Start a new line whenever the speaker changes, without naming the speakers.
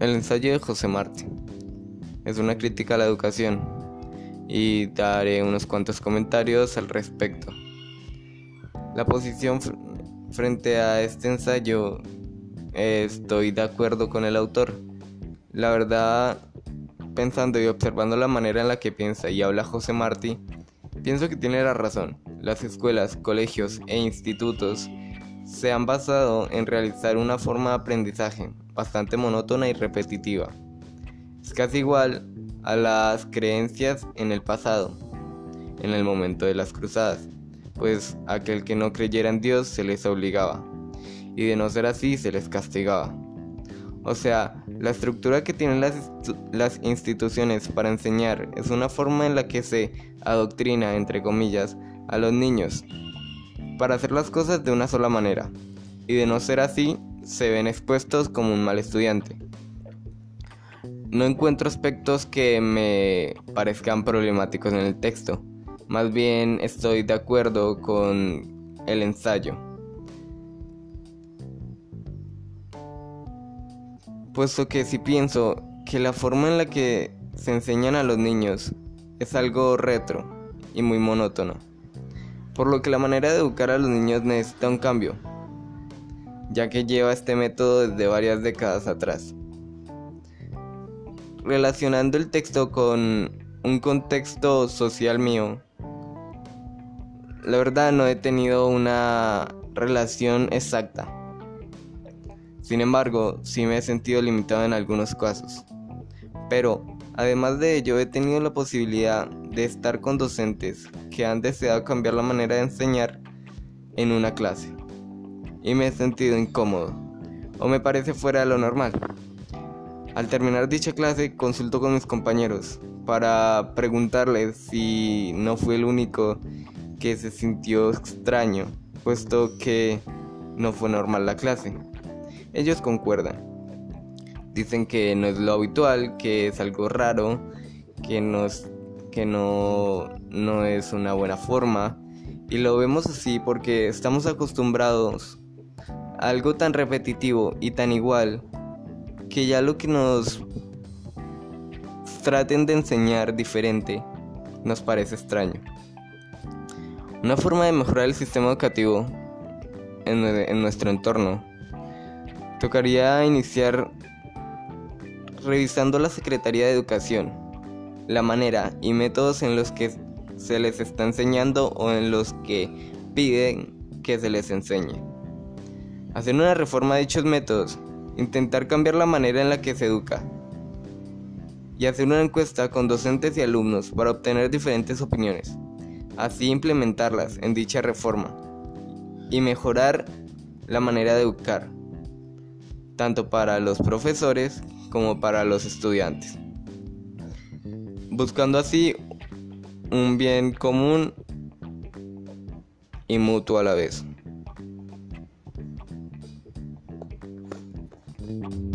El ensayo de José Martí es una crítica a la educación y daré unos cuantos comentarios al respecto. La posición frente a este ensayo estoy de acuerdo con el autor. La verdad, pensando y observando la manera en la que piensa y habla José Martí, pienso que tiene la razón. Las escuelas, colegios e institutos se han basado en realizar una forma de aprendizaje bastante monótona y repetitiva. Es casi igual a las creencias en el pasado, en el momento de las cruzadas, pues aquel que no creyera en Dios se les obligaba, y de no ser así se les castigaba. O sea, la estructura que tienen las, las instituciones para enseñar es una forma en la que se adoctrina, entre comillas, a los niños para hacer las cosas de una sola manera, y de no ser así, se ven expuestos como un mal estudiante. No encuentro aspectos que me parezcan problemáticos en el texto, más bien estoy de acuerdo con el ensayo. Puesto que si pienso que la forma en la que se enseñan a los niños es algo retro y muy monótono por lo que la manera de educar a los niños necesita un cambio, ya que lleva este método desde varias décadas atrás. Relacionando el texto con un contexto social mío, la verdad no he tenido una relación exacta. Sin embargo, sí me he sentido limitado en algunos casos. Pero, además de ello, he tenido la posibilidad de estar con docentes que han deseado cambiar la manera de enseñar en una clase. Y me he sentido incómodo, o me parece fuera de lo normal. Al terminar dicha clase, consulto con mis compañeros para preguntarles si no fue el único que se sintió extraño, puesto que no fue normal la clase. Ellos concuerdan. Dicen que no es lo habitual, que es algo raro, que que no, no es una buena forma. Y lo vemos así porque estamos acostumbrados algo tan repetitivo y tan igual que ya lo que nos traten de enseñar diferente nos parece extraño. Una forma de mejorar el sistema educativo en, nuestro entorno tocaría iniciar revisando la Secretaría de Educación la manera y métodos en los que se les está enseñando o en los que piden que se les enseñe. Hacer una reforma de dichos métodos, intentar cambiar la manera en la que se educa y hacer una encuesta con docentes y alumnos para obtener diferentes opiniones, así implementarlas en dicha reforma y mejorar la manera de educar, tanto para los profesores como para los estudiantes buscando así un bien común y mutuo a la vez. Mm-hmm.